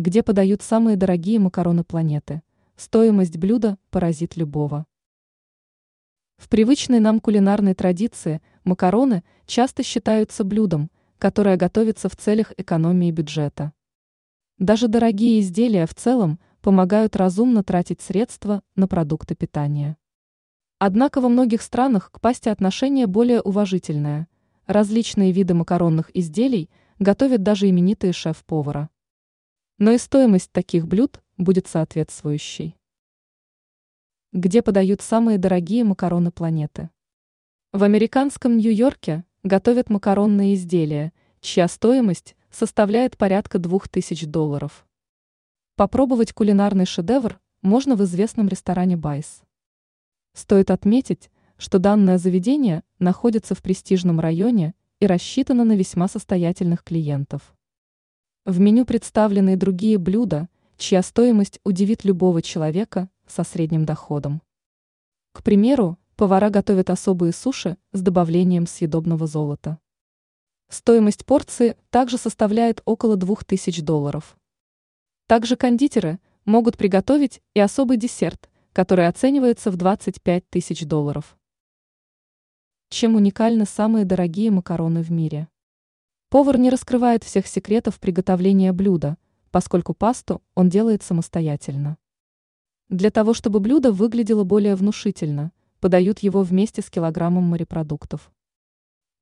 Где подают самые дорогие макароны планеты? Стоимость блюда поразит любого. В привычной нам кулинарной традиции макароны часто считаются блюдом, которое готовится в целях экономии бюджета. Даже дорогие изделия в целом помогают разумно тратить средства на продукты питания. Однако во многих странах к пасте отношение более уважительное. Различные виды макаронных изделий готовят даже именитые шеф-повара. Но и стоимость таких блюд будет соответствующей. Где подают самые дорогие макароны планеты? В американском Нью-Йорке готовят макаронные изделия, чья стоимость составляет порядка 2000 долларов. Попробовать кулинарный шедевр можно в известном ресторане «Байс». Стоит отметить, что данное заведение находится в престижном районе и рассчитано на весьма состоятельных клиентов. В меню представлены и другие блюда, чья стоимость удивит любого человека со средним доходом. К примеру, повара готовят особые суши с добавлением съедобного золота. Стоимость порции также составляет около 2000 долларов. Также кондитеры могут приготовить и особый десерт, который оценивается в 25 тысяч долларов. Чем уникальны самые дорогие макароны в мире? Повар не раскрывает всех секретов приготовления блюда, поскольку пасту он делает самостоятельно. Для того, чтобы блюдо выглядело более внушительно, подают его вместе с килограммом морепродуктов.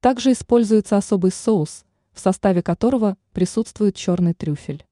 Также используется особый соус, в составе которого присутствует черный трюфель.